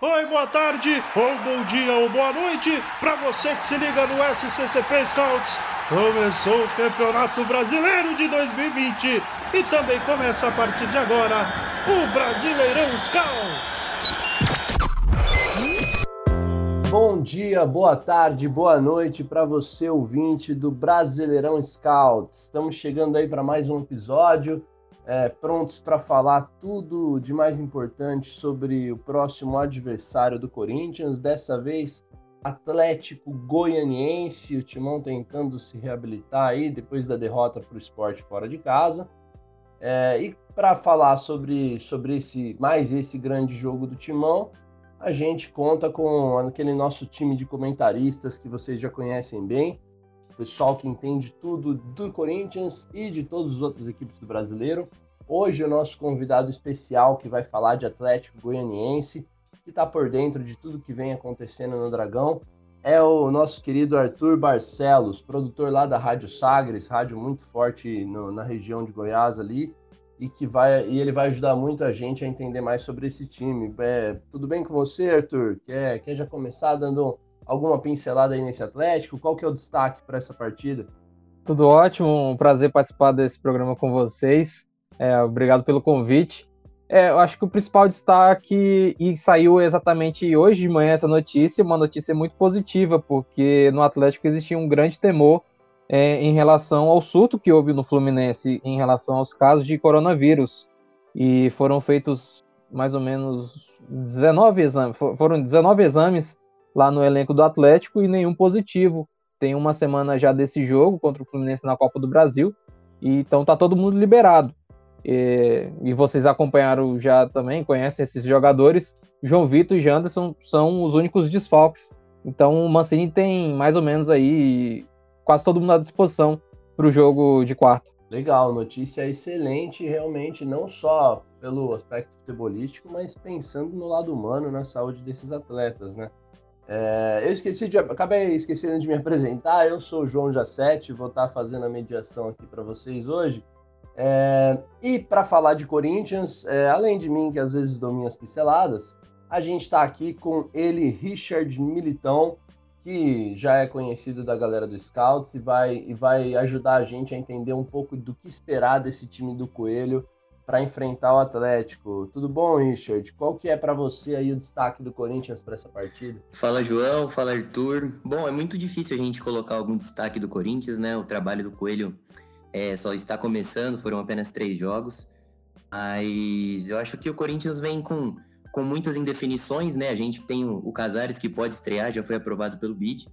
Oi, boa tarde, ou bom dia, ou boa noite, para você que se liga no SCCP Scouts. Começou o Campeonato Brasileiro de 2020 e também começa a partir de agora o Brasileirão Scouts. Bom dia, boa tarde, boa noite para você ouvinte do Brasileirão Scouts. Estamos chegando aí para mais um episódio é, prontos para falar tudo de mais importante sobre o próximo adversário do Corinthians. Dessa vez, Atlético Goianiense, o Timão tentando se reabilitar aí depois da derrota para o esporte fora de casa. É, e para falar sobre, sobre esse mais esse grande jogo do Timão, a gente conta com aquele nosso time de comentaristas que vocês já conhecem bem, pessoal que entende tudo do Corinthians e de todas as outras equipes do brasileiro. Hoje o nosso convidado especial que vai falar de Atlético Goianiense, que está por dentro de tudo que vem acontecendo no Dragão, é o nosso querido Arthur Barcelos, produtor lá da Rádio Sagres, rádio muito forte no, na região de Goiás ali, e que vai e ele vai ajudar muito a gente a entender mais sobre esse time. É, tudo bem com você, Arthur? Quer, quer já começar dando alguma pincelada aí nesse Atlético? Qual que é o destaque para essa partida? Tudo ótimo, um prazer participar desse programa com vocês. É, obrigado pelo convite. É, eu acho que o principal destaque, e saiu exatamente hoje de manhã essa notícia, uma notícia muito positiva, porque no Atlético existia um grande temor é, em relação ao surto que houve no Fluminense em relação aos casos de coronavírus. E foram feitos mais ou menos 19 exames, foram 19 exames lá no elenco do Atlético e nenhum positivo. Tem uma semana já desse jogo contra o Fluminense na Copa do Brasil, e então tá todo mundo liberado. E, e vocês acompanharam já também, conhecem esses jogadores. João Vitor e Janderson são os únicos desfalques. Então o Mancini tem mais ou menos aí quase todo mundo à disposição para o jogo de quarta. Legal, notícia excelente, realmente, não só pelo aspecto futebolístico, mas pensando no lado humano, na saúde desses atletas, né? É, eu esqueci de. Acabei esquecendo de me apresentar. Eu sou o João Jacete, vou estar fazendo a mediação aqui para vocês hoje. É, e para falar de Corinthians, é, além de mim, que às vezes dou minhas pinceladas, a gente está aqui com ele, Richard Militão, que já é conhecido da galera do Scouts e vai, e vai ajudar a gente a entender um pouco do que esperar desse time do Coelho para enfrentar o Atlético. Tudo bom, Richard? Qual que é para você aí o destaque do Corinthians para essa partida? Fala, João. Fala, Arthur. Bom, é muito difícil a gente colocar algum destaque do Corinthians, né? O trabalho do Coelho é, só está começando, foram apenas três jogos. Mas eu acho que o Corinthians vem com, com muitas indefinições, né? A gente tem o, o Casares que pode estrear, já foi aprovado pelo BID.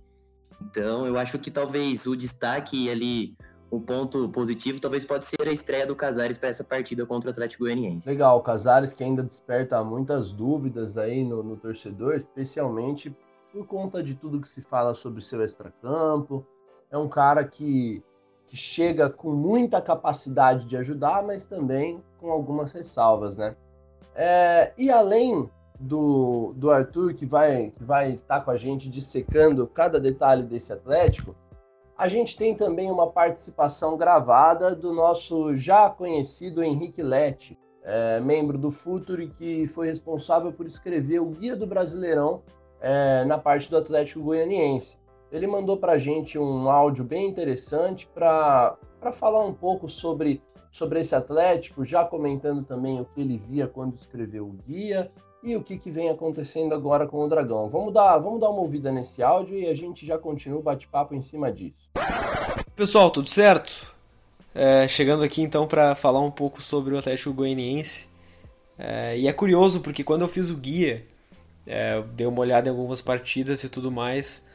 Então eu acho que talvez o destaque ali o ponto positivo talvez pode ser a estreia do Casares para essa partida contra o Atlético Goianiense. Legal, o Casares que ainda desperta muitas dúvidas aí no, no torcedor, especialmente por conta de tudo que se fala sobre seu extracampo. É um cara que, que chega com muita capacidade de ajudar, mas também com algumas ressalvas, né? É, e além do, do Arthur, que vai que vai estar tá com a gente dissecando cada detalhe desse Atlético, a gente tem também uma participação gravada do nosso já conhecido Henrique Lete, é, membro do Futuri, que foi responsável por escrever o Guia do Brasileirão é, na parte do Atlético Goianiense. Ele mandou para a gente um áudio bem interessante para falar um pouco sobre, sobre esse Atlético, já comentando também o que ele via quando escreveu o guia e o que, que vem acontecendo agora com o Dragão. Vamos dar, vamos dar uma ouvida nesse áudio e a gente já continua o bate-papo em cima disso. Pessoal, tudo certo? É, chegando aqui então para falar um pouco sobre o Atlético Goianiense. É, e é curioso porque quando eu fiz o guia, é, dei uma olhada em algumas partidas e tudo mais,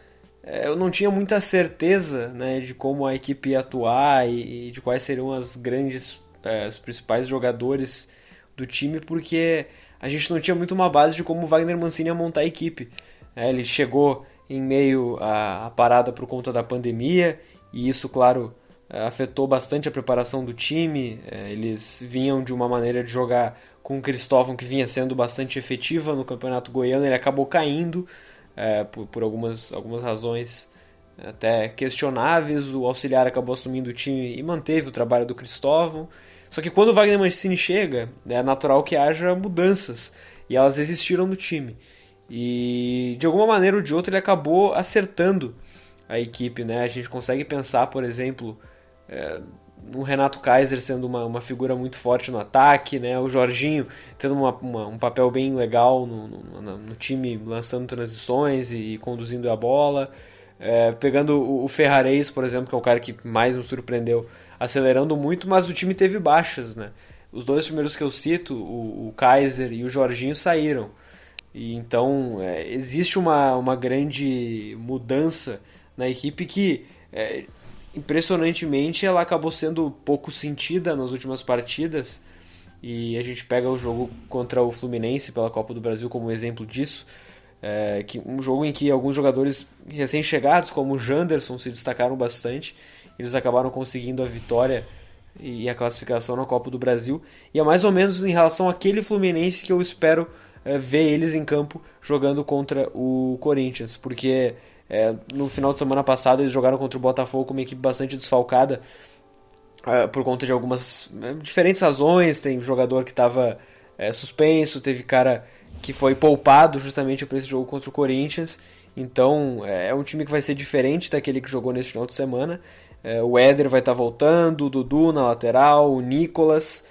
eu não tinha muita certeza né, de como a equipe ia atuar e, e de quais seriam as grandes, é, os principais jogadores do time, porque a gente não tinha muito uma base de como o Wagner Mancini ia montar a equipe. É, ele chegou em meio à, à parada por conta da pandemia e isso, claro, é, afetou bastante a preparação do time. É, eles vinham de uma maneira de jogar com o Cristóvão que vinha sendo bastante efetiva no Campeonato Goiano, ele acabou caindo é, por, por algumas, algumas razões até questionáveis. O auxiliar acabou assumindo o time e manteve o trabalho do Cristóvão. Só que quando o Wagner Mancini chega, é natural que haja mudanças. E elas existiram no time. E de alguma maneira ou de outra ele acabou acertando a equipe, né? A gente consegue pensar, por exemplo, é, no Renato Kaiser sendo uma, uma figura muito forte no ataque, né? O Jorginho tendo uma, uma, um papel bem legal no, no, no, time, lançando transições e, e conduzindo a bola. É, pegando o, o Ferrarese, por exemplo, que é o cara que mais me surpreendeu, acelerando muito, mas o time teve baixas, né? Os dois primeiros que eu cito, o, o Kaiser e o Jorginho, saíram. E então é, existe uma, uma grande mudança na equipe que é, impressionantemente ela acabou sendo pouco sentida nas últimas partidas. E a gente pega o jogo contra o Fluminense pela Copa do Brasil como exemplo disso. É, que um jogo em que alguns jogadores recém-chegados, como o Janderson, se destacaram bastante. Eles acabaram conseguindo a vitória e a classificação na Copa do Brasil. E é mais ou menos em relação àquele Fluminense que eu espero é, ver eles em campo jogando contra o Corinthians, porque é, no final de semana passado eles jogaram contra o Botafogo com uma equipe bastante desfalcada é, por conta de algumas é, diferentes razões. Tem jogador que estava é, suspenso, teve cara que foi poupado justamente para esse jogo contra o Corinthians. Então é, um time que vai ser diferente daquele que jogou nesse final de semana. O Éder vai estar tá voltando, o Dudu na lateral, o Nicolas,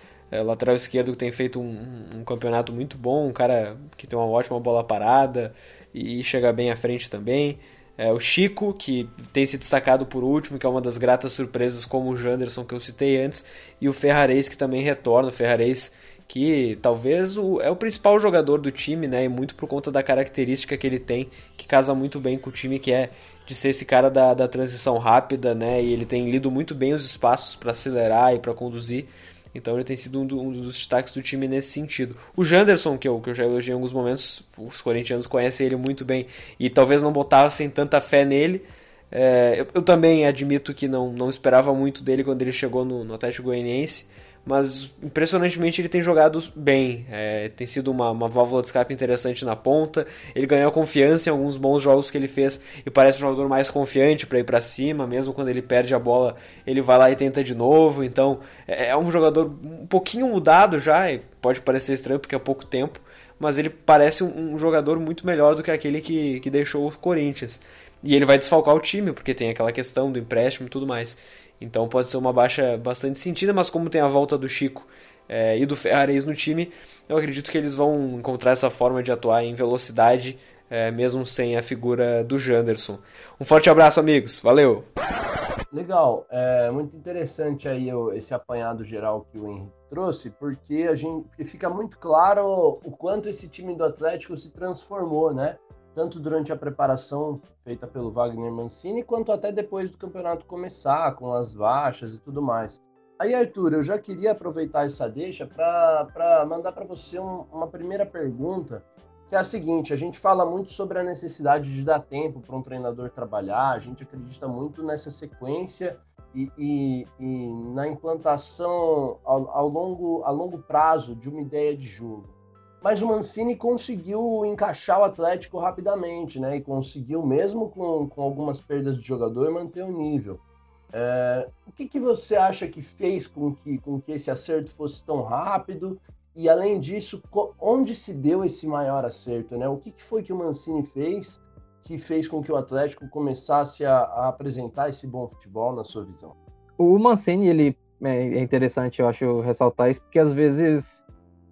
lateral esquerdo que tem feito um, um, campeonato muito bom, um cara que tem uma ótima bola parada e chega bem à frente também. É, o Chico, que tem se destacado por último, que é uma das gratas surpresas, como o Janderson que eu citei antes, e o Ferrarez que também retorna. O Ferrarez que talvez o, é o principal jogador do time, né? E muito por conta da característica que ele tem, que casa muito bem com o time, que é de ser esse cara da, da transição rápida, né? E ele tem lido muito bem os espaços para acelerar e para conduzir. Então ele tem sido um, do, um, dos destaques do time nesse sentido. O Janderson, que eu, que eu já elogiei em alguns momentos, os corintianos conhecem ele muito bem e talvez não botassem tanta fé nele. É, eu, eu, também admito que não, não esperava muito dele quando ele chegou no, no Atlético Goianiense mas impressionantemente ele tem jogado bem. É, tem sido uma, uma válvula de escape interessante na ponta. Ele ganhou confiança em alguns bons jogos que ele fez e parece um jogador mais confiante para ir para cima. Mesmo quando ele perde a bola, ele vai lá e tenta de novo. Então é, é um jogador um pouquinho mudado já. Pode parecer estranho porque é pouco tempo, mas ele parece um, um jogador muito melhor do que aquele que, que deixou o Corinthians. E ele vai desfalcar o time, porque tem aquela questão do empréstimo e tudo mais. Então pode ser uma baixa bastante sentida, mas como tem a volta do Chico é, e do Ferrares no time, eu acredito que eles vão encontrar essa forma de atuar em velocidade, é, mesmo sem a figura do Janderson. Um forte abraço, amigos. Valeu! Legal, é muito interessante aí esse apanhado geral que o Henrique trouxe, porque a gente fica muito claro o quanto esse time do Atlético se transformou, né? Tanto durante a preparação feita pelo Wagner Mancini, quanto até depois do campeonato começar, com as baixas e tudo mais. Aí, Arthur, eu já queria aproveitar essa deixa para mandar para você um, uma primeira pergunta, que é a seguinte: a gente fala muito sobre a necessidade de dar tempo para um treinador trabalhar, a gente acredita muito nessa sequência e, e, e na implantação ao, ao, longo, a longo prazo de uma ideia de jogo mas o Mancini conseguiu encaixar o Atlético rapidamente, né? E conseguiu, mesmo com, com algumas perdas de jogador, manter o nível. É, o que, que você acha que fez com que, com que esse acerto fosse tão rápido? E além disso, onde se deu esse maior acerto? Né? O que, que foi que o Mancini fez que fez com que o Atlético começasse a, a apresentar esse bom futebol na sua visão? O Mancini, ele é, é interessante, eu acho, ressaltar isso, porque às vezes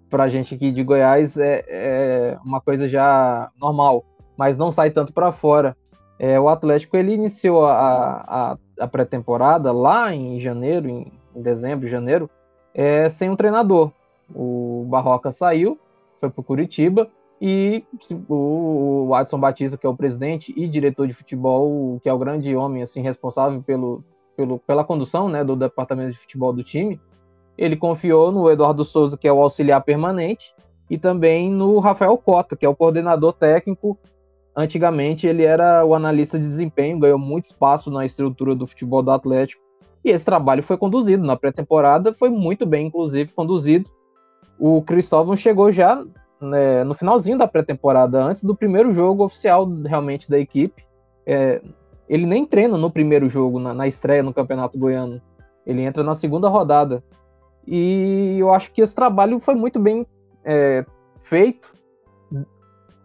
para a gente aqui de Goiás é, é, uma coisa já normal, mas não sai tanto para fora. É, o Atlético ele iniciou a, a, a pré-temporada lá em janeiro, em, em dezembro, janeiro, é, sem um treinador. O Barroca saiu, foi para Curitiba e o, o Adson Batista, que é o presidente e diretor de futebol, que é o grande homem assim responsável pelo, pelo, pela condução né, do departamento de futebol do time, ele confiou no Eduardo Souza, que é o auxiliar permanente, e também no Rafael Cota, que é o coordenador técnico. Antigamente ele era o analista de desempenho, ganhou muito espaço na estrutura do futebol do Atlético. E esse trabalho foi conduzido na pré-temporada, foi muito bem, inclusive, conduzido. O Cristóvão chegou já né, no finalzinho da pré-temporada, antes do primeiro jogo oficial realmente da equipe. É, ele nem treina no primeiro jogo, na, na estreia no Campeonato Goiano. Ele entra na segunda rodada. E eu acho que esse trabalho foi muito bem é, feito.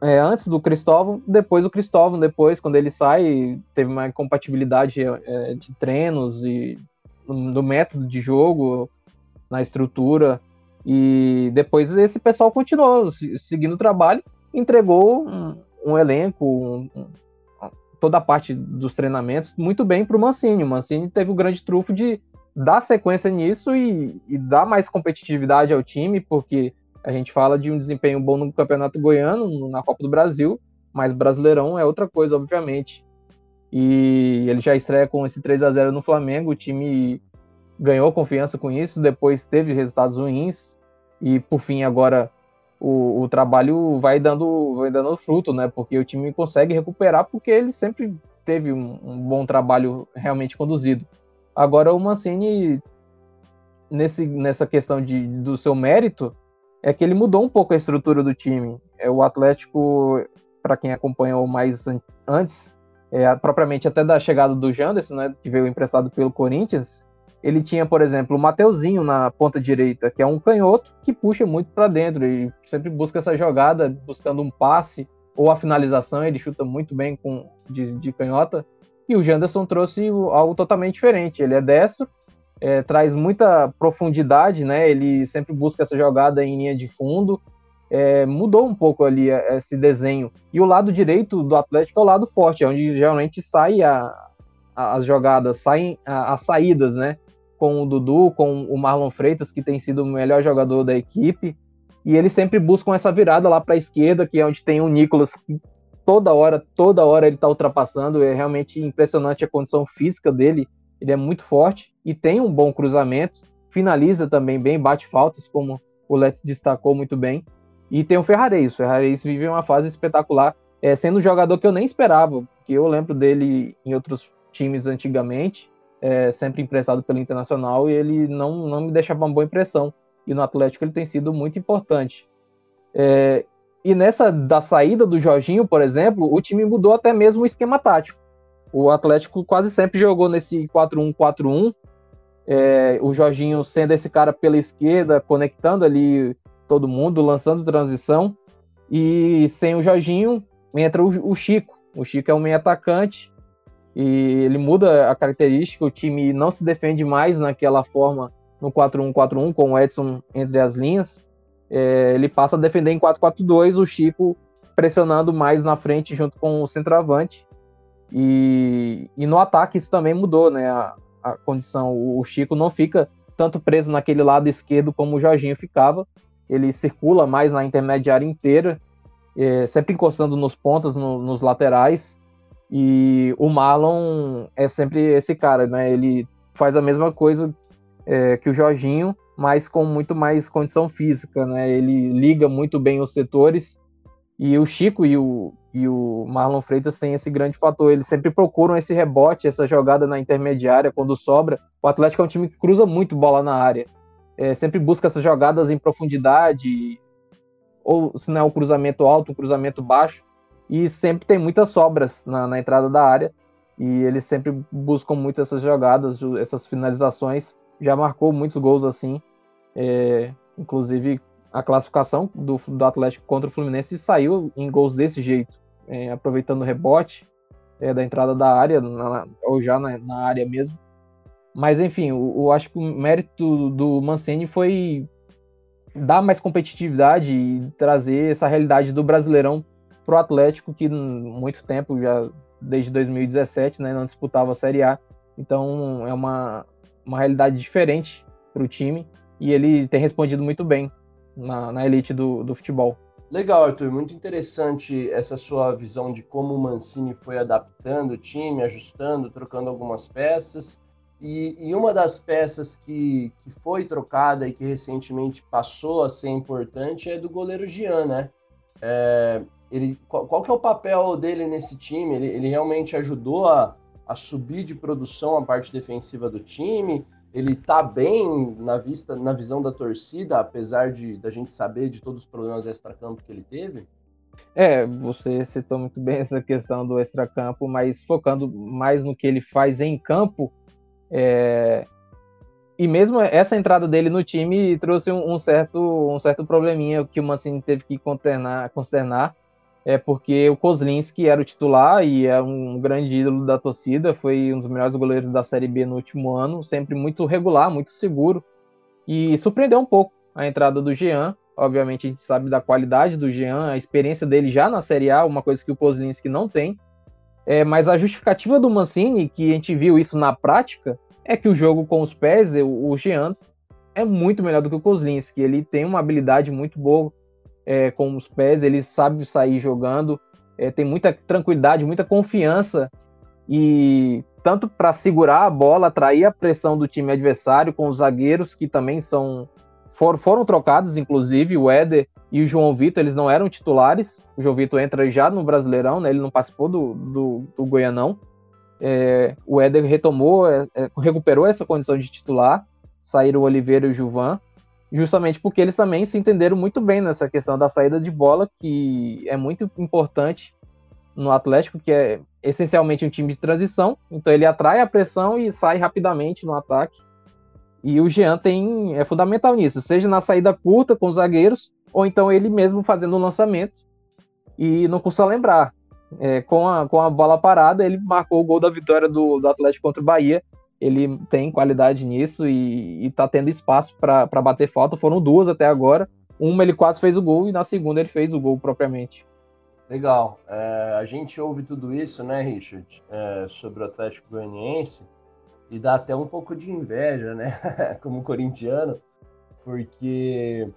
é, antes do Cristóvão, depois do Cristóvão, depois, quando ele sai, teve uma incompatibilidade é, de treinos e no método de jogo, na estrutura. E depois esse pessoal continuou seguindo o trabalho, entregou um, um elenco, um, um, toda a parte dos treinamentos muito bem para o Mancini. O Mancini teve o grande trufo de dar sequência nisso e, e dar mais competitividade ao time, porque a gente fala de um desempenho bom no Campeonato Goiano, na Copa do Brasil, mas Brasileirão é outra coisa, obviamente. E ele já estreia com esse 3 a 0 no Flamengo, o time ganhou confiança com isso, depois teve resultados ruins e por fim agora o, o trabalho vai dando vai dando fruto, né? Porque o time consegue recuperar porque ele sempre teve um, um bom trabalho realmente conduzido. Agora o Mancini nesse, nessa questão de, do seu mérito é que ele mudou um pouco a estrutura do time. É o Atlético, para quem acompanhou mais an antes, é, propriamente até da chegada do Janderson, né, que veio emprestado pelo Corinthians, ele tinha, por exemplo, o Mateuzinho na ponta direita, que é um canhoto que puxa muito para dentro e sempre busca essa jogada, buscando um passe ou a finalização. Ele chuta muito bem com de, de canhota. E o Janderson trouxe algo totalmente diferente. Ele é destro, é, traz muita profundidade, né? Ele sempre busca essa jogada em linha de fundo. É, mudou um pouco ali é, esse desenho. E o lado direito do Atlético é o lado forte, é onde geralmente sai a, a, as jogadas, saem as saídas, né? com o Dudu, com o Marlon Freitas, que tem sido o melhor jogador da equipe. E eles sempre buscam essa virada lá para a esquerda, que é onde tem o Nicolas, que toda hora, toda hora ele está ultrapassando. É realmente impressionante a condição física dele. Ele é muito forte e tem um bom cruzamento. Finaliza também bem, bate faltas, como o Leto destacou muito bem. E tem o Ferrareis. O Ferrareis vive uma fase espetacular, é, sendo um jogador que eu nem esperava, que eu lembro dele em outros times antigamente é, sempre emprestado pelo Internacional e ele não, não me deixava uma boa impressão. E no Atlético ele tem sido muito importante. É, e nessa da saída do Jorginho, por exemplo, o time mudou até mesmo o esquema tático. O Atlético quase sempre jogou nesse 4-1-4-1. É, o Jorginho sendo esse cara pela esquerda, conectando ali todo mundo, lançando transição. E sem o Jorginho, entra o, o Chico. O Chico é um meio atacante e ele muda a característica, o time não se defende mais naquela forma no 4-1-4-1 com o Edson entre as linhas. É, ele passa a defender em 4-4-2, o Chico pressionando mais na frente junto com o centroavante. E, e no ataque isso também mudou, né? A, a condição. O Chico não fica tanto preso naquele lado esquerdo como o Jorginho ficava. Ele circula mais na intermediária inteira, é, sempre encostando nos pontas, no, nos laterais. E o Marlon é sempre esse cara, né? Ele faz a mesma coisa é, que o Jorginho, mas com muito mais condição física, né? Ele liga muito bem os setores. E o Chico e o, e o Marlon Freitas têm esse grande fator. Eles sempre procuram esse rebote, essa jogada na intermediária quando sobra. O Atlético é um time que cruza muito bola na área. É, sempre busca essas jogadas em profundidade, ou se não é um cruzamento alto, um cruzamento baixo e sempre tem muitas sobras na, na entrada da área e eles sempre buscam muito essas jogadas, essas finalizações. Já marcou muitos gols assim, é, inclusive a classificação do, do Atlético contra o Fluminense saiu em gols desse jeito, é, aproveitando o rebote é, da entrada da área, na, ou já na, na, área mesmo. Mas enfim, eu, acho que o mérito do Mancini foi dar mais competitividade e trazer essa realidade do Brasileirão para o Atlético, que muito tempo, já desde 2017, né, não disputava a Série A. Então é uma, uma realidade diferente para o time e ele tem respondido muito bem na, na elite do, do futebol. Legal, Arthur, muito interessante essa sua visão de como o Mancini foi adaptando o time, ajustando, trocando algumas peças. E, e, uma das peças que, que foi trocada e que recentemente passou a ser importante é do goleiro Gian, né? É, ele, qual, qual, que é o papel dele nesse time? Ele, ele realmente ajudou a, a subir de produção a parte defensiva do time? Ele tá bem na vista, na visão da torcida, apesar de da gente saber de todos os problemas extra-campo que ele teve? É, você citou muito bem essa questão do extra-campo, mas focando mais no que ele faz em campo, é... e mesmo essa entrada dele no time trouxe um, um, certo, um certo probleminha que o Mancini teve que consternar, consternar é porque o Kozlinski era o titular e é um grande ídolo da torcida, foi um dos melhores goleiros da Série B no último ano, sempre muito regular, muito seguro, e surpreendeu um pouco a entrada do Jean. Obviamente a gente sabe da qualidade do Jean, a experiência dele já na Série A, uma coisa que o Kozlinski não tem. É, mas a justificativa do Mancini, que a gente viu isso na prática, é que o jogo com os pés, o Jean é muito melhor do que o Kozlinski. Ele tem uma habilidade muito boa é, com os pés, ele sabe sair jogando, é, tem muita tranquilidade, muita confiança e tanto para segurar a bola, atrair a pressão do time adversário com os zagueiros que também são for, foram trocados, inclusive o Éder e o João Vitor, eles não eram titulares. O João Vitor entra já no Brasileirão, né? Ele não participou do, do, do Goianão. É, o Éder retomou, é, é recuperou essa condição de titular. Saíram o Oliveira e o Juvan justamente porque eles também se entenderam muito bem nessa questão da saída de bola, que é muito importante no Atlético, que é essencialmente um time de transição, então ele atrai a pressão e sai rapidamente no ataque. E o Jean tem, é fundamental nisso, seja na saída curta com os zagueiros, ou então ele mesmo fazendo o lançamento. E não custa lembrar, é, com, a, com a bola parada, ele marcou o gol da vitória do, do Atlético contra o Bahia, ele tem qualidade nisso e, está tendo espaço para bater falta. Foram duas até agora. Uma ele quase fez o gol e na segunda ele fez o gol propriamente. Legal. É, a gente ouve tudo isso, né, Richard, é, sobre o Atlético Goianiense e dá até um pouco de inveja, né, como corintiano, porque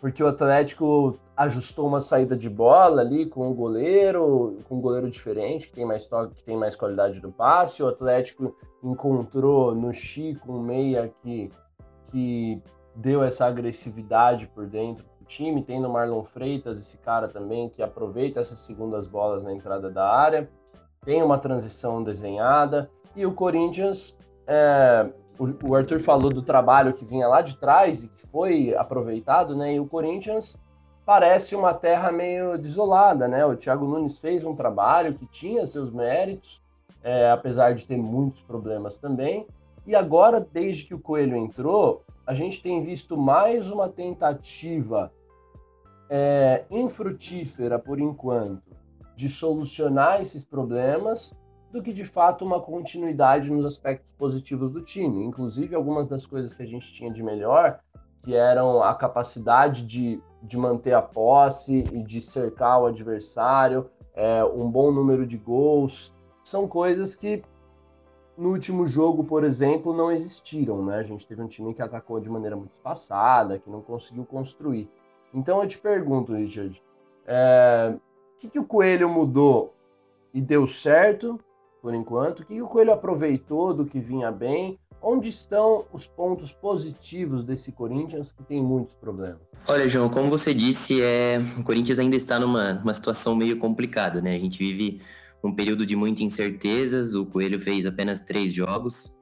porque o Atlético ajustou uma saída de bola ali com o goleiro, com um goleiro diferente, que tem mais toque, que tem mais qualidade do passe. O Atlético encontrou no Chico um meia que, que deu essa agressividade por dentro do time. Tem no Marlon Freitas esse cara também que aproveita essas segundas bolas na entrada da área. Tem uma transição desenhada. E o Corinthians, é, o Arthur falou do trabalho que vinha lá de trás e que foi aproveitado, né? E o Corinthians parece uma terra meio desolada, né? O Thiago Nunes fez um trabalho que tinha seus méritos, é, apesar de ter muitos problemas também. E agora, desde que o Coelho entrou, a gente tem visto mais uma tentativa é, infrutífera, por enquanto, de solucionar esses problemas do que de fato uma continuidade nos aspectos positivos do time. Inclusive, algumas das coisas que a gente tinha de melhor, que eram a capacidade de, de manter a posse e de cercar o adversário, é, um bom número de gols, são coisas que no último jogo, por exemplo, não existiram. Né? A gente teve um time que atacou de maneira muito espaçada, que não conseguiu construir. Então eu te pergunto, Richard, é, o que, que o Coelho mudou e deu certo por enquanto. O que o Coelho aproveitou do que vinha bem? Onde estão os pontos positivos desse Corinthians que tem muitos problemas? Olha, João, como você disse, é... o Corinthians ainda está numa, numa situação meio complicada, né? A gente vive um período de muitas incertezas. O Coelho fez apenas três jogos,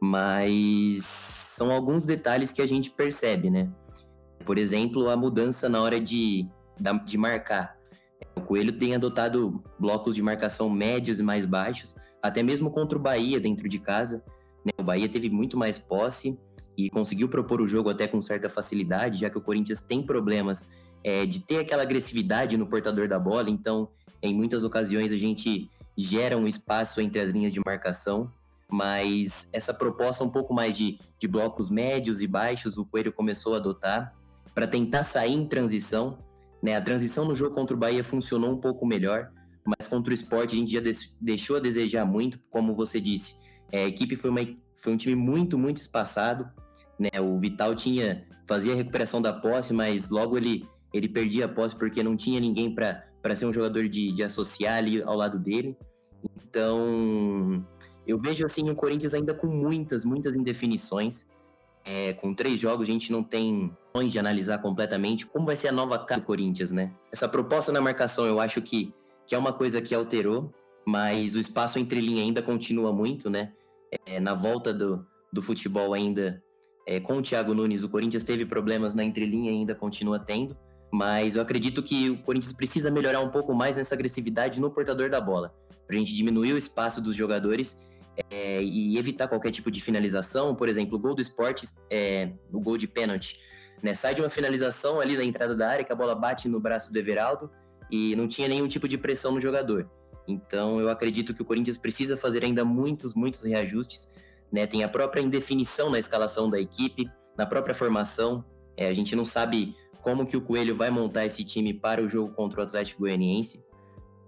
mas são alguns detalhes que a gente percebe, né? Por exemplo, a mudança na hora de, de marcar. O Coelho tem adotado blocos de marcação médios e mais baixos, até mesmo contra o Bahia dentro de casa. Né? O Bahia teve muito mais posse e conseguiu propor o jogo até com certa facilidade, já que o Corinthians tem problemas é, de ter aquela agressividade no portador da bola. Então, em muitas ocasiões, a gente gera um espaço entre as linhas de marcação. Mas essa proposta um pouco mais de, de blocos médios e baixos, o Coelho começou a adotar para tentar sair em transição né? A transição no jogo contra o Bahia funcionou um pouco melhor, mas contra o esporte a gente já deixou a desejar muito, como você disse. É, a equipe foi, uma, foi um time muito, muito espaçado. Né? O Vital tinha fazia a recuperação da posse, mas logo ele, ele perdia a posse porque não tinha ninguém para ser um jogador de, de associar ali ao lado dele. Então, eu vejo assim o Corinthians ainda com muitas, muitas indefinições. É, com três jogos a gente não tem de analisar completamente como vai ser a nova cara do Corinthians, né? Essa proposta na marcação eu acho que, que é uma coisa que alterou, mas o espaço entre linha ainda continua muito, né? É, na volta do, do futebol ainda é, com o Thiago Nunes, o Corinthians teve problemas na entrelinha e ainda continua tendo, mas eu acredito que o Corinthians precisa melhorar um pouco mais nessa agressividade no portador da bola, para a gente diminuir o espaço dos jogadores é, e evitar qualquer tipo de finalização. Por exemplo, o gol do esporte, é, o gol de pênalti, né? Sai de uma finalização ali na entrada da área, que a bola bate no braço do Everaldo e não tinha nenhum tipo de pressão no jogador. Então eu acredito que o Corinthians precisa fazer ainda muitos, muitos reajustes. Né? Tem a própria indefinição na escalação da equipe, na própria formação. É, a gente não sabe como que o Coelho vai montar esse time para o jogo contra o Atlético Goianiense.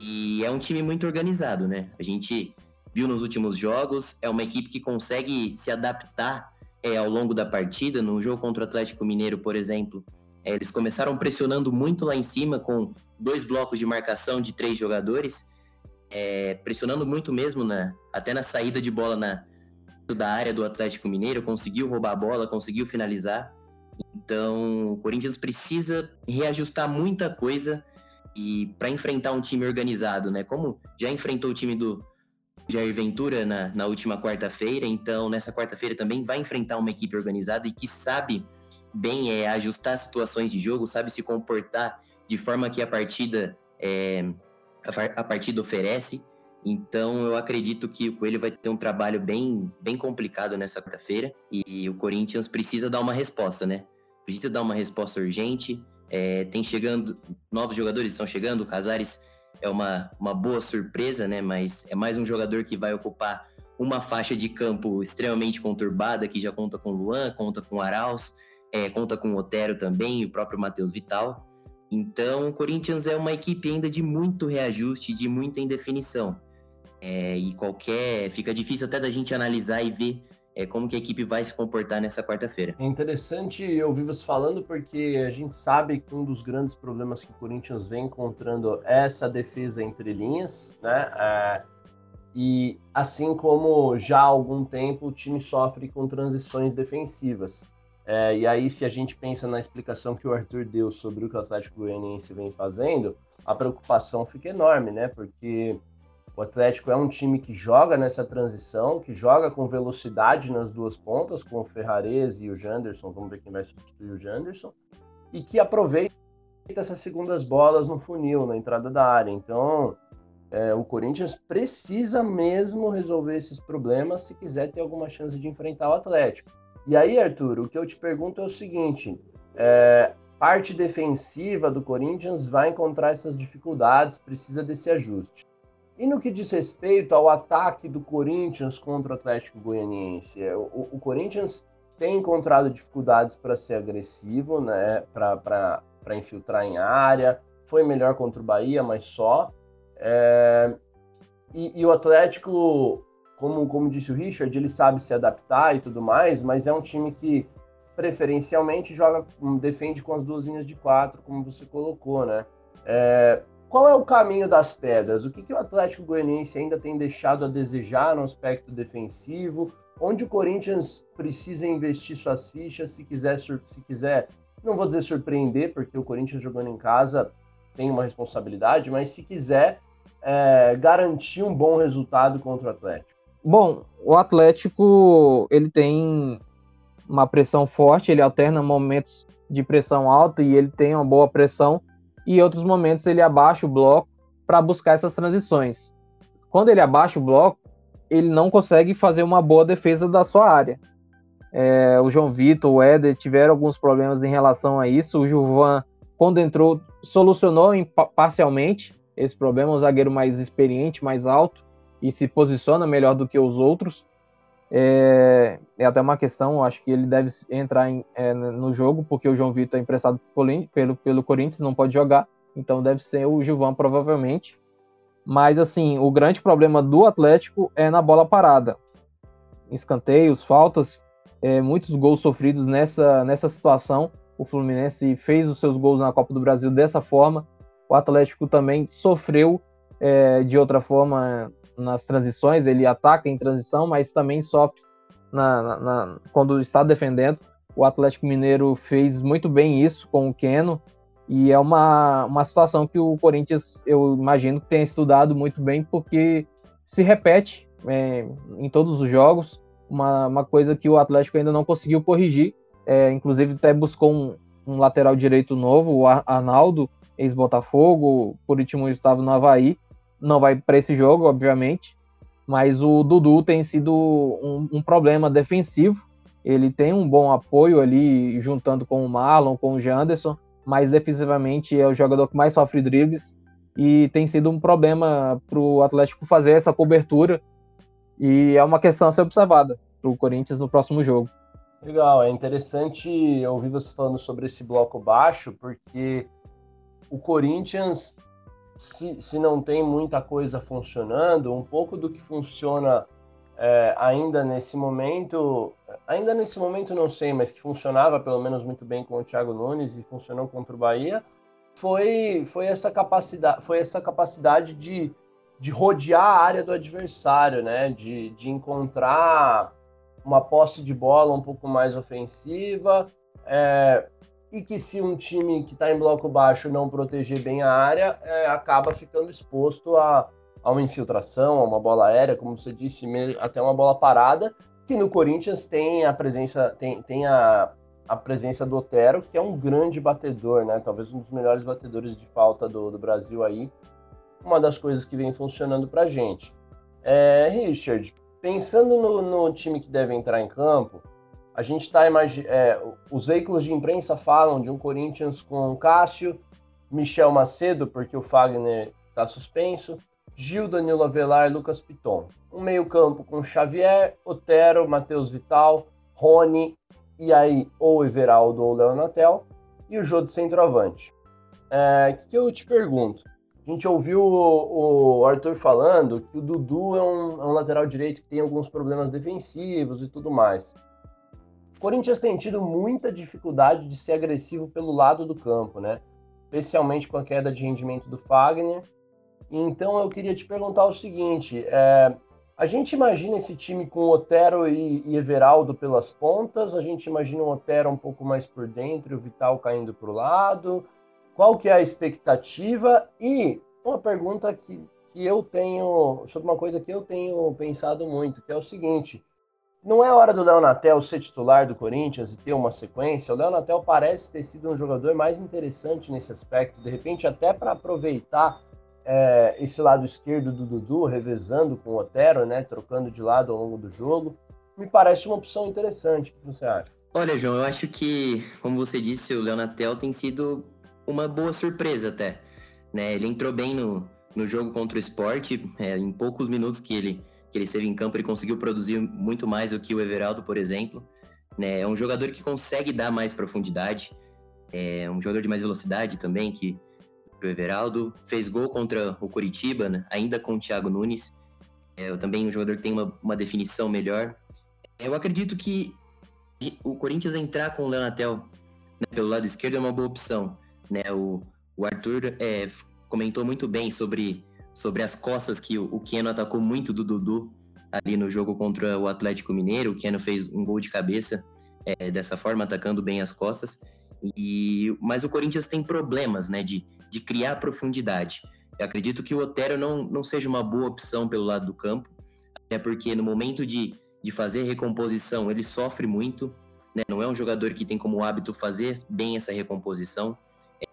E é um time muito organizado, né? A gente viu nos últimos jogos, é uma equipe que consegue se adaptar é, ao longo da partida. No jogo contra o Atlético Mineiro, por exemplo, é, eles começaram pressionando muito lá em cima, com dois blocos de marcação de três jogadores, é, pressionando muito mesmo, na, até na saída de bola na, da área do Atlético Mineiro, conseguiu roubar a bola, conseguiu finalizar. Então, o Corinthians precisa reajustar muita coisa e para enfrentar um time organizado, né? Como já enfrentou o time do Jair Ventura na, na última quarta-feira, então nessa quarta-feira também vai enfrentar uma equipe organizada e que sabe bem é, ajustar situações de jogo, sabe se comportar de forma que a partida é, a, a partida oferece. Então eu acredito que o Coelho vai ter um trabalho bem, bem complicado nessa quarta-feira e o Corinthians precisa dar uma resposta, né? Precisa dar uma resposta urgente. É, tem chegando, novos jogadores estão chegando, o Casares é uma, uma boa surpresa, né? Mas é mais um jogador que vai ocupar uma faixa de campo extremamente conturbada, que já conta com Luan, conta com Arauz, é, conta com Otero também, o próprio Matheus Vital. Então, o Corinthians é uma equipe ainda de muito reajuste, de muita indefinição. É, e qualquer. Fica difícil até da gente analisar e ver é, como que a equipe vai se comportar nessa quarta-feira. É interessante ouvir você falando, porque a gente sabe que um dos grandes problemas que o Corinthians vem encontrando é essa defesa entre linhas, né? É, e assim como já há algum tempo o time sofre com transições defensivas. É, e aí, se a gente pensa na explicação que o Arthur deu sobre o que o Atlético Goianiense vem fazendo, a preocupação fica enorme, né? Porque o Atlético é um time que joga nessa transição, que joga com velocidade nas duas pontas, com o Ferrarese e o Janderson, vamos ver quem vai substituir o Janderson, e que aproveita essas segundas bolas no funil, na entrada da área. Então, é, o Corinthians precisa mesmo resolver esses problemas se quiser ter alguma chance de enfrentar o Atlético. E aí, Arthur, o que eu te pergunto é o seguinte: é, parte defensiva do Corinthians vai encontrar essas dificuldades, precisa desse ajuste. E no que diz respeito ao ataque do Corinthians contra o Atlético Goianiense, é, o, o Corinthians tem encontrado dificuldades para ser agressivo, né, para infiltrar em área, foi melhor contra o Bahia, mas só. É, e, e, o Atlético, como, como disse o Richard, ele sabe se adaptar e tudo mais, mas é um time que preferencialmente joga, defende com as duas linhas de quatro, como você colocou, né? É, qual é o caminho das pedras? O que, que o Atlético Goianiense ainda tem deixado a desejar no aspecto defensivo? Onde o Corinthians precisa investir suas fichas se quiser, se quiser, não vou dizer surpreender, porque o Corinthians jogando em casa tem uma responsabilidade, mas se quiser é, garantir um bom resultado contra o Atlético. Bom, o Atlético ele tem uma pressão forte, ele alterna momentos de pressão alta e ele tem uma boa pressão e em outros momentos ele abaixa o bloco para buscar essas transições. Quando ele abaixa o bloco, ele não consegue fazer uma boa defesa da sua área. É, o João Vitor, o Éder tiveram alguns problemas em relação a isso. O Gilvan, quando entrou, solucionou parcialmente esse problema. Um zagueiro mais experiente, mais alto e se posiciona melhor do que os outros. É, é, até uma questão, acho que ele deve entrar em, é, no jogo, porque o João Vitor é emprestado pelo, pelo Corinthians, não pode jogar, então deve ser o Gilvan provavelmente. Mas assim, o grande problema do Atlético é na bola parada. Escanteios, faltas, é, muitos gols sofridos nessa, nessa situação. O Fluminense fez os seus gols na Copa do Brasil dessa forma. O Atlético também sofreu é, de outra forma nas transições, ele ataca em transição, mas também sofre na, na, na, quando está defendendo. O Atlético Mineiro fez muito bem isso com o Keno, e é uma, uma situação que o Corinthians, eu imagino que tenha estudado muito bem, porque se repete é, em todos os jogos, uma, uma coisa que o Atlético ainda não conseguiu corrigir. É, inclusive, até buscou um, um lateral direito novo, o Arnaldo, ex-Botafogo, por último estava no Havaí, não vai para esse jogo, obviamente, mas o Dudu tem sido um, um, problema defensivo. Ele tem um bom apoio ali, juntando com o Marlon, com o Janderson, mas defensivamente é o jogador que mais sofre dribles. e tem sido um problema para o Atlético fazer essa cobertura. E é uma questão a ser observada para o Corinthians no próximo jogo. Legal, é interessante ouvir você falando sobre esse bloco baixo, porque o Corinthians, se, se não tem muita coisa funcionando, um pouco do que funciona é, ainda nesse momento, ainda nesse momento não sei, mas que funcionava pelo menos muito bem com o Thiago Nunes e funcionou contra o Bahia, foi, foi essa capacidade, foi essa capacidade de, de rodear a área do adversário, né? De, de encontrar uma posse de bola um pouco mais ofensiva. É, e que se um time que está em bloco baixo não proteger bem a área, é, acaba ficando exposto a, a uma infiltração, a uma bola aérea, como você disse, até uma bola parada, que no Corinthians tem a presença, tem, tem a, a presença do Otero, que é um grande batedor, né? Talvez um dos melhores batedores de falta do, do Brasil aí. Uma das coisas que vem funcionando pra gente. É, Richard, pensando no, no, time que deve entrar em campo, a gente está. É, os veículos de imprensa falam de um Corinthians com Cássio, Michel Macedo, porque o Fagner está suspenso, Gil, Danilo Avelar e Lucas Piton. Um meio-campo com Xavier, Otero, Matheus Vital, Rony e aí ou Everaldo ou Leonatel, e o jogo de centroavante. É, que, que eu te pergunto? A gente ouviu o, o Arthur falando que o Dudu é um, é um, lateral direito que tem alguns problemas defensivos e tudo mais. Corinthians tem tido muita dificuldade de ser agressivo pelo lado do campo, né? Especialmente com a queda de rendimento do Fagner. Então eu queria te perguntar o seguinte: é, a gente imagina esse time com Otero e, e Everaldo pelas pontas, a gente imagina o Otero um pouco mais por dentro e o Vital caindo para o lado. Qual que é a expectativa? E uma pergunta que, que eu tenho, sobre uma coisa que eu tenho pensado muito, que é o seguinte, não é hora do Leonatel ser titular do Corinthians e ter uma sequência? O Leonatel parece ter sido um jogador mais interessante nesse aspecto, de repente até para aproveitar é, esse lado esquerdo do Dudu, revezando com o Otero, né, trocando de lado ao longo do jogo, me parece uma opção interessante. O que você acha? Olha, João, eu acho que, como você disse, o Leonatel tem sido uma boa surpresa até. Né? Ele entrou bem no, no jogo contra o esporte, é, em poucos minutos que ele, que ele esteve em campo, ele conseguiu produzir muito mais do que o Everaldo, por exemplo. Né? É um jogador que consegue dar mais profundidade, é um jogador de mais velocidade também, que o Everaldo, fez gol contra o Curitiba, né? ainda com o Thiago Nunes. É, também um jogador que tem uma, uma definição melhor. Eu acredito que o Corinthians entrar com o Leonatel né, pelo lado esquerdo é uma boa opção. Né? O, o Arthur é, comentou muito bem sobre, sobre as costas que o, Keno atacou muito do Dudu ali no jogo contra o Atlético Mineiro. O Keno fez um gol de cabeça é, dessa forma, atacando bem as costas. E, mas o Corinthians tem problemas, né, de, de criar profundidade. Eu acredito que o Otero não, não seja uma boa opção pelo lado do campo, até porque no momento de, de fazer recomposição ele sofre muito, né? não é um jogador que tem como hábito fazer bem essa recomposição.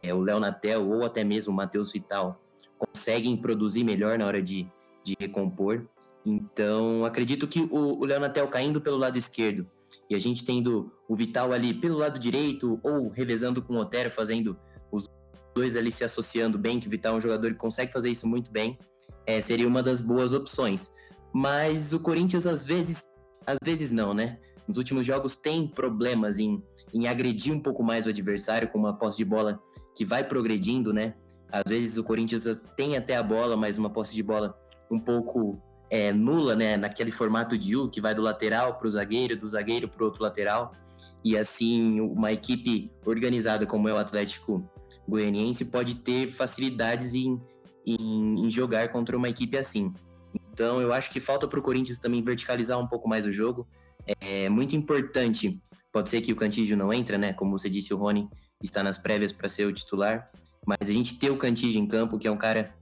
É, o Léo Natel ou até mesmo o Matheus Vital conseguem produzir melhor na hora de, de recompor. Então, acredito que o, o Léo Natel caindo pelo lado esquerdo e a gente tendo o Vital ali pelo lado direito ou revezando com o Otero, fazendo dois ali se associando bem, que o Vital é um jogador que consegue fazer isso muito bem, é, seria uma das boas opções. Mas o Corinthians, às vezes, às vezes não, né? Nos últimos jogos tem problemas em, em agredir um pouco mais o adversário com uma posse de bola que vai progredindo, né? Às vezes o Corinthians tem até a bola, mas uma posse de bola um pouco é, nula, né? Naquele formato de U, que vai do lateral para o zagueiro, do zagueiro para o outro lateral. E assim, uma equipe organizada como é o Atlético goianiense pode ter facilidades em, em, em jogar contra uma equipe assim. Então eu acho que falta para o Corinthians também verticalizar um pouco mais o jogo. É muito importante. Pode ser que o Cantígio não entra, né? Como você disse, o Rony está nas prévias para ser o titular. Mas a gente ter o Cantígio em campo, que é um cara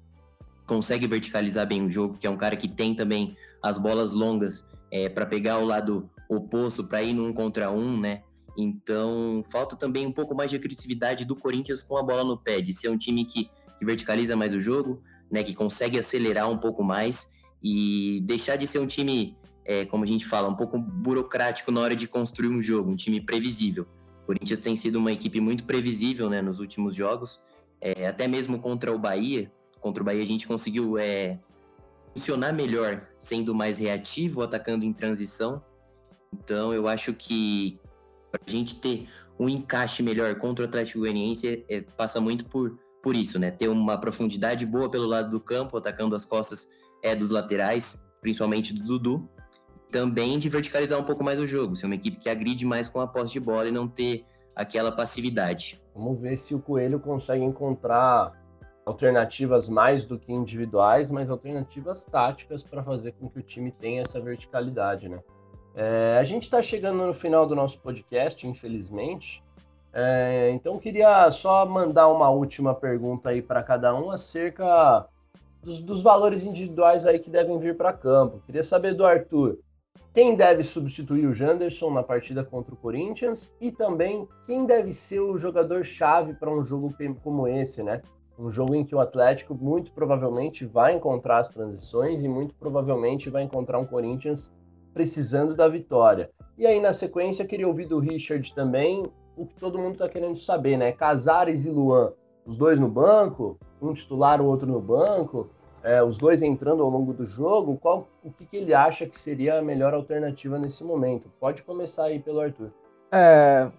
que consegue verticalizar bem o jogo, que é um cara que tem também as bolas longas é, para pegar o lado oposto, para ir num contra um, né? Então, falta também um pouco mais de agressividade do Corinthians com a bola no pé, de ser um time que, que verticaliza mais o jogo, né, que consegue acelerar um pouco mais e deixar de ser um time, é, como a gente fala, um pouco burocrático na hora de construir um jogo, um time previsível. O Corinthians tem sido uma equipe muito previsível né, nos últimos jogos, é, até mesmo contra o Bahia, contra o Bahia a gente conseguiu é, funcionar melhor, sendo mais reativo, atacando em transição. Então eu acho que para a gente ter um encaixe melhor contra o Atlético Goianiense é, passa muito por, por isso, né? Ter uma profundidade boa pelo lado do campo, atacando as costas é, dos laterais, principalmente do Dudu. Também de verticalizar um pouco mais o jogo, ser uma equipe que agride mais com a posse de bola e não ter aquela passividade. Vamos ver se o Coelho consegue encontrar alternativas mais do que individuais, mas alternativas táticas para fazer com que o time tenha essa verticalidade, né? É, a gente está chegando no final do nosso podcast, infelizmente. É, então queria só mandar uma última pergunta aí para cada um acerca dos, dos, valores individuais aí que devem vir para campo. Queria saber do Arthur, quem deve substituir o Janderson na partida contra o Corinthians e também quem deve ser o jogador chave para um jogo como esse, né? Um jogo em que o Atlético muito provavelmente vai encontrar as transições e muito provavelmente vai encontrar um Corinthians precisando da vitória. E aí, na sequência, queria ouvir do Richard também o que todo mundo está querendo saber, né? Casares e Luan, os dois no banco, um titular, o outro no banco, é, os dois entrando ao longo do jogo, qual o que, que, ele acha que seria a melhor alternativa nesse momento? Pode começar aí pelo Arthur. É,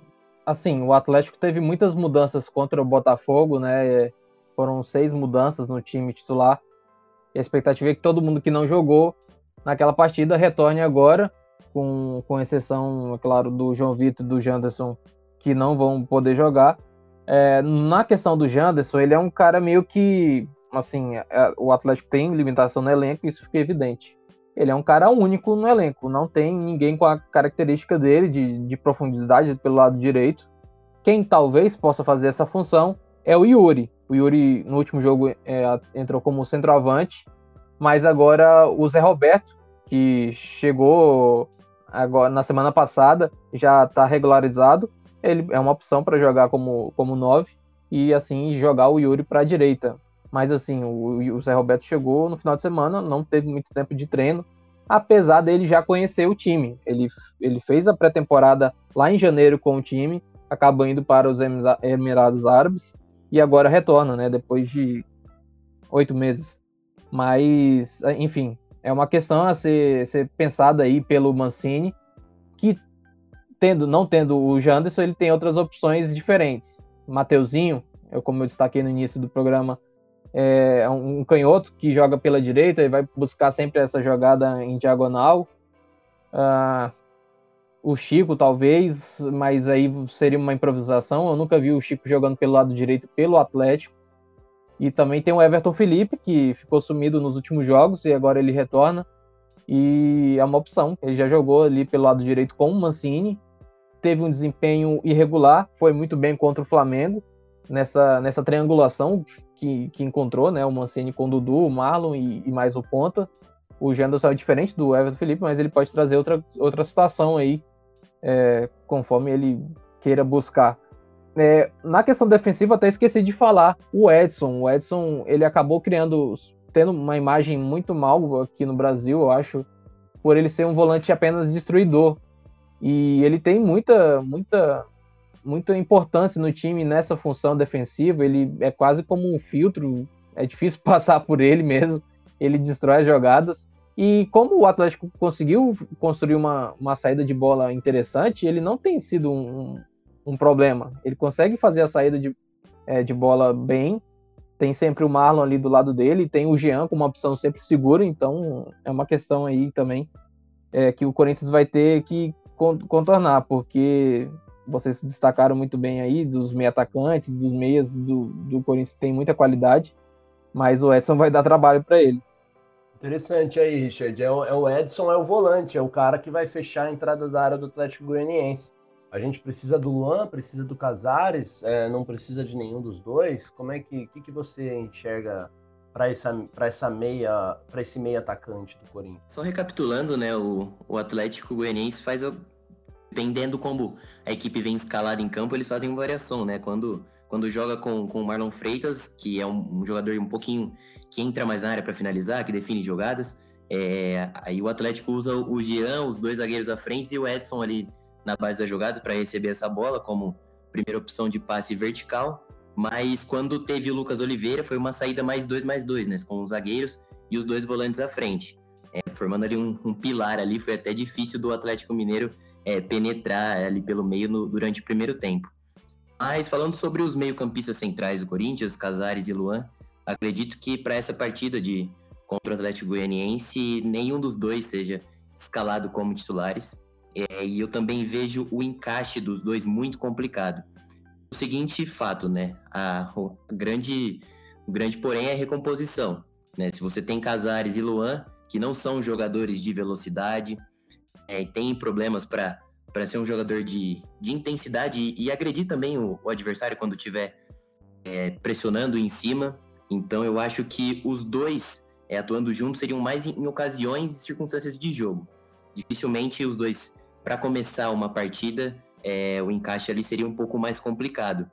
assim, o Atlético teve muitas mudanças contra o Botafogo, né? Foram seis mudanças no time titular. E a expectativa é que todo mundo que não jogou naquela partida retorne agora, com, com exceção, é claro, do João Vitor e do Janderson, que não vão poder jogar. É, na questão do Janderson, ele é um cara meio que, assim, é, o Atlético tem limitação no elenco, isso fica evidente. Ele é um cara único no elenco, não tem ninguém com a característica dele de, de profundidade pelo lado direito. Quem talvez possa fazer essa função é o Yuri. O Yuri, no último jogo, é, entrou como centroavante, mas agora o Zé Roberto, que chegou agora na semana passada, já está regularizado. Ele é uma opção para jogar como, como 9 e assim jogar o Yuri para a direita. Mas assim, o, o Zé Roberto chegou no final de semana, não teve muito tempo de treino, apesar dele já conhecer o time. Ele, ele fez a pré-temporada lá em janeiro com o time, acabou indo para os Emirados Árabes e agora retorna, né? Depois de oito meses. Mas, enfim, é uma questão a ser, ser pensada aí pelo Mancini, que tendo, não tendo o Janderson, ele tem outras opções diferentes. Mateuzinho, eu, como eu destaquei no início do programa, é um canhoto que joga pela direita e vai buscar sempre essa jogada em diagonal. Uh, o Chico, talvez, mas aí seria uma improvisação. Eu nunca vi o Chico jogando pelo lado direito pelo Atlético. E também tem o Everton Felipe, que ficou sumido nos últimos jogos e agora ele retorna. E é uma opção. Ele já jogou ali pelo lado direito com o Mancini. Teve um desempenho irregular, foi muito bem contra o Flamengo nessa, nessa triangulação que, que encontrou, né? O Mancini com o Dudu, o Marlon e, e mais o Ponta. O Janderson é diferente do Everton Felipe, mas ele pode trazer outra, outra situação aí é, conforme ele queira buscar. É, na questão defensiva, até esqueci de falar o Edson. O Edson ele acabou criando, tendo uma imagem muito mal aqui no Brasil, eu acho, por ele ser um volante apenas destruidor. E ele tem muita, muita, muita importância no time nessa função defensiva. Ele é quase como um filtro, é difícil passar por ele mesmo. Ele destrói as jogadas. E como o Atlético conseguiu construir uma, uma saída de bola interessante, ele não tem sido um, um problema. Ele consegue fazer a saída de, é, de bola bem. Tem sempre o Marlon ali do lado dele, tem o Jean como uma opção sempre segura, então é uma questão aí também é, que o Corinthians vai ter que contornar, porque vocês destacaram muito bem aí dos meia atacantes, dos meias do, do Corinthians tem muita qualidade, mas o Edson vai dar trabalho para eles. Interessante aí, Richard. É o, é o, Edson, é o volante, é o cara que vai fechar a entrada da área do Atlético Goianiense. A gente precisa do Luan, precisa do Casares, é, não precisa de nenhum dos dois. Como é que, que, que você enxerga para essa, para essa meia, para esse meia atacante do Corinthians? Só recapitulando, né, o, o Atlético Goianiense faz dependendo como a equipe vem escalada em campo, eles fazem uma variação, né? Quando quando joga com, com o Marlon Freitas, que é um, um jogador um pouquinho que entra mais na área para finalizar, que define jogadas. É, aí o Atlético usa o Jean, os dois zagueiros à frente e o Edson ali na base da jogada para receber essa bola como primeira opção de passe vertical. Mas quando teve o Lucas Oliveira, foi uma saída mais dois mais dois, né? Com os zagueiros e os dois volantes à frente. É, formando ali um, um, pilar ali, foi até difícil do Atlético Mineiro é, penetrar ali pelo meio no, durante o primeiro tempo. Mas falando sobre os meio-campistas centrais do Corinthians, Casares e Luan, acredito que para essa partida de contra o Atlético Goianiense, nenhum dos dois seja escalado como titulares. É, e eu também vejo o encaixe dos dois muito complicado. O seguinte fato, né? A, o grande, o grande porém é a recomposição. Né? Se você tem Casares e Luan, que não são jogadores de velocidade, é, tem problemas para ser um jogador de, de intensidade e, e agredir também o, o adversário quando estiver é, pressionando em cima. Então eu acho que os dois é, atuando juntos seriam mais em, em ocasiões e circunstâncias de jogo. Dificilmente os dois, para começar uma partida, é, o encaixe ali seria um pouco mais complicado.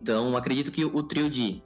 Então acredito que o trio de,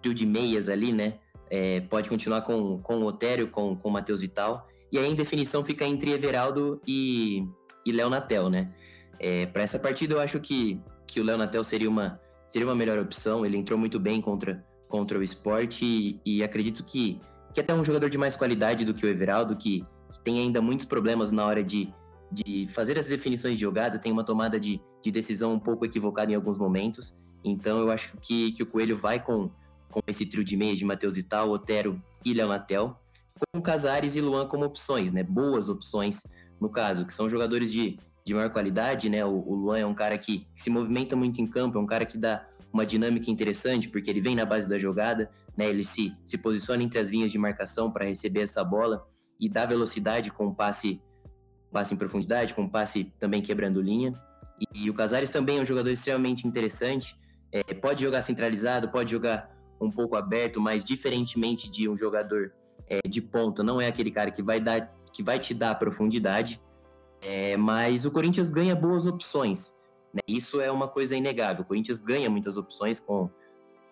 trio de meias ali, né, é, pode continuar com, com o Otério, com, com o Matheus Vital. E aí em definição fica entre Everaldo e, e Léo Natel, né? É, para essa partida eu acho que, que o Léo Natel seria uma, seria uma melhor opção. Ele entrou muito bem contra, contra o esporte e, e acredito que, que até um jogador de mais qualidade do que o Everaldo, que, que tem ainda muitos problemas na hora de, de fazer as definições de jogada, tem uma tomada de, de decisão um pouco equivocada em alguns momentos. Então eu acho que, que o Coelho vai com, com esse trio de meia de Matheus Vital, Otero e Léo Natel, com Casares e Luan como opções, né? Boas opções, no caso, que são jogadores de, de maior qualidade, né? O, o Luan é um cara que, se movimenta muito em campo, é um cara que dá uma dinâmica interessante, porque ele vem na base da jogada, né? Ele se, se posiciona entre as linhas de marcação para receber essa bola e dá velocidade com passe, passe em profundidade, com passe também quebrando linha. E, e o Casares também é um jogador extremamente interessante. É, pode jogar centralizado, pode jogar um pouco aberto, mas diferentemente de um jogador é, de ponta, não é aquele cara que vai dar, que vai te dar profundidade. É, mas o Corinthians ganha boas opções. Né? Isso é uma coisa inegável. O Corinthians ganha muitas opções com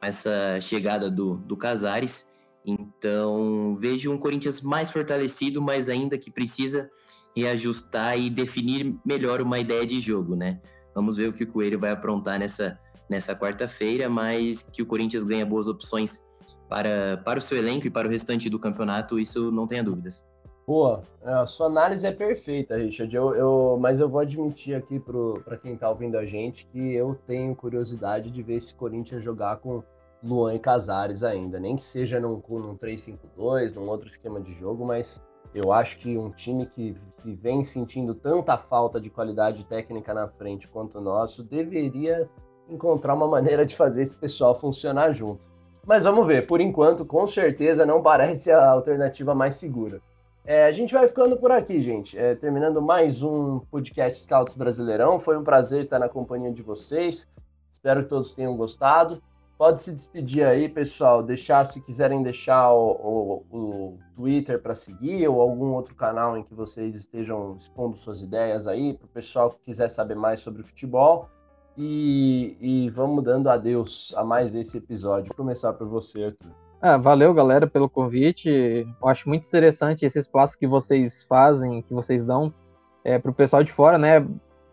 essa chegada do, do Casares. Então, vejo um Corinthians mais fortalecido, mas ainda que precisa reajustar e definir melhor uma ideia de jogo, né? Vamos ver o que o Coelho vai aprontar nessa, nessa quarta-feira, mas que o Corinthians ganha boas opções para, para o seu elenco e para o restante do campeonato, isso não tenha dúvidas. Boa, é, a sua análise é perfeita, Richard. Eu, eu, mas eu vou admitir aqui para quem está ouvindo a gente que eu tenho curiosidade de ver esse Corinthians jogar com Luan e Casares ainda. Nem que seja num, num 3-5-2, num outro esquema de jogo, mas eu acho que um time que, que vem sentindo tanta falta de qualidade técnica na frente quanto o nosso deveria encontrar uma maneira de fazer esse pessoal funcionar junto. Mas vamos ver, por enquanto, com certeza não parece a alternativa mais segura. É, a gente vai ficando por aqui, gente. É, terminando mais um podcast Scouts Brasileirão. Foi um prazer estar na companhia de vocês. Espero que todos tenham gostado. Pode se despedir aí, pessoal. Deixar, se quiserem deixar o, o, o Twitter para seguir ou algum outro canal em que vocês estejam expondo suas ideias aí, para o pessoal que quiser saber mais sobre futebol. E, e vamos dando adeus a mais esse episódio. Vou começar por você, Arthur. Ah, valeu, galera, pelo convite. Eu acho muito interessante esse espaço que vocês fazem, que vocês dão é, para o pessoal de fora, né?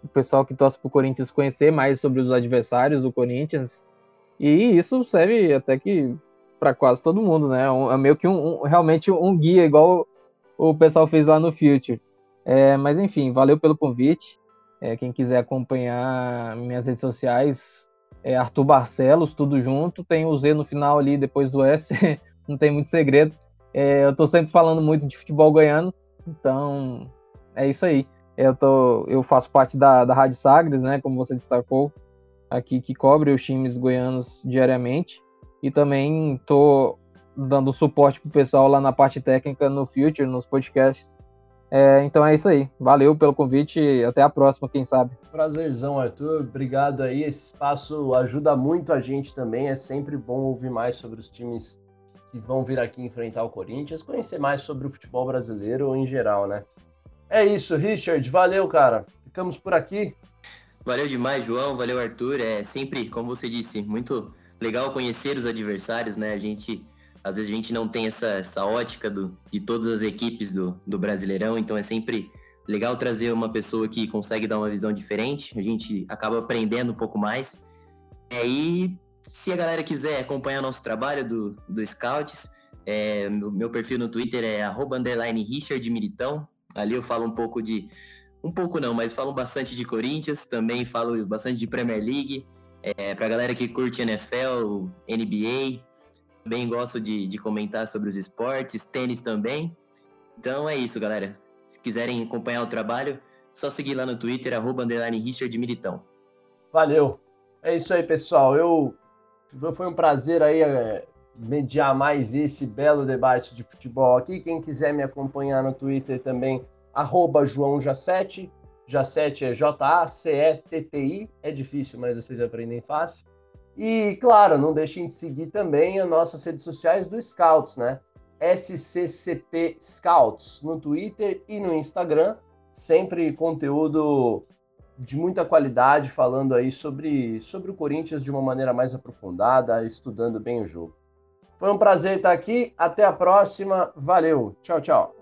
O pessoal que torce para o Corinthians conhecer mais sobre os adversários do Corinthians. E isso serve até que para quase todo mundo, né? É meio que um, um, realmente um guia, igual o pessoal fez lá no Future. É, mas enfim, valeu pelo convite. É, quem quiser acompanhar minhas redes sociais, é Arthur Barcelos, tudo junto. Tem o Z no final ali, depois do S, não tem muito segredo. É, eu tô sempre falando muito de futebol goiano, então é isso aí. Eu, tô, eu faço parte da, da Rádio Sagres, né, como você destacou, aqui que cobre os times goianos diariamente. E também tô dando suporte pro pessoal lá na parte técnica no Future, nos podcasts. É, então é isso aí. Valeu pelo convite e até a próxima, quem sabe. Prazerzão, Arthur. Obrigado aí. Esse espaço ajuda muito a gente também. É sempre bom ouvir mais sobre os times que vão vir aqui enfrentar o Corinthians, conhecer mais sobre o futebol brasileiro em geral, né? É isso, Richard. Valeu, cara. Ficamos por aqui. Valeu demais, João. Valeu, Arthur. É sempre, como você disse, muito legal conhecer os adversários, né? A gente às vezes a gente não tem essa, essa ótica do, de todas as equipes do, do Brasileirão, então é sempre legal trazer uma pessoa que consegue dar uma visão diferente, a gente acaba aprendendo um pouco mais. É, e se a galera quiser acompanhar nosso trabalho do, do Scouts, é, meu, perfil no Twitter é arroba Richard Militão. Ali eu falo um pouco de. Um pouco não, mas falo bastante de Corinthians, também falo bastante de Premier League. É, pra galera que curte NFL, NBA, também gosto de, de comentar sobre os esportes, tênis também. Então é isso, galera. Se quiserem acompanhar o trabalho, só seguir lá no Twitter, arroba Richard Militão. Valeu. É isso aí, pessoal. Eu foi um prazer aí é, mediar mais esse belo debate de futebol aqui. Quem quiser me acompanhar no Twitter também, arroba João Jacete. Jacete é J-A-C-E-T-T-I. É difícil, mas vocês aprendem fácil. E, claro, não deixem de seguir também as nossas redes sociais do Scouts, né? SCCP Scouts no Twitter e no Instagram. Sempre conteúdo de muita qualidade, falando aí sobre, sobre o Corinthians de uma maneira mais aprofundada, estudando bem o jogo. Foi um prazer estar aqui. Até a próxima. Valeu. Tchau, tchau.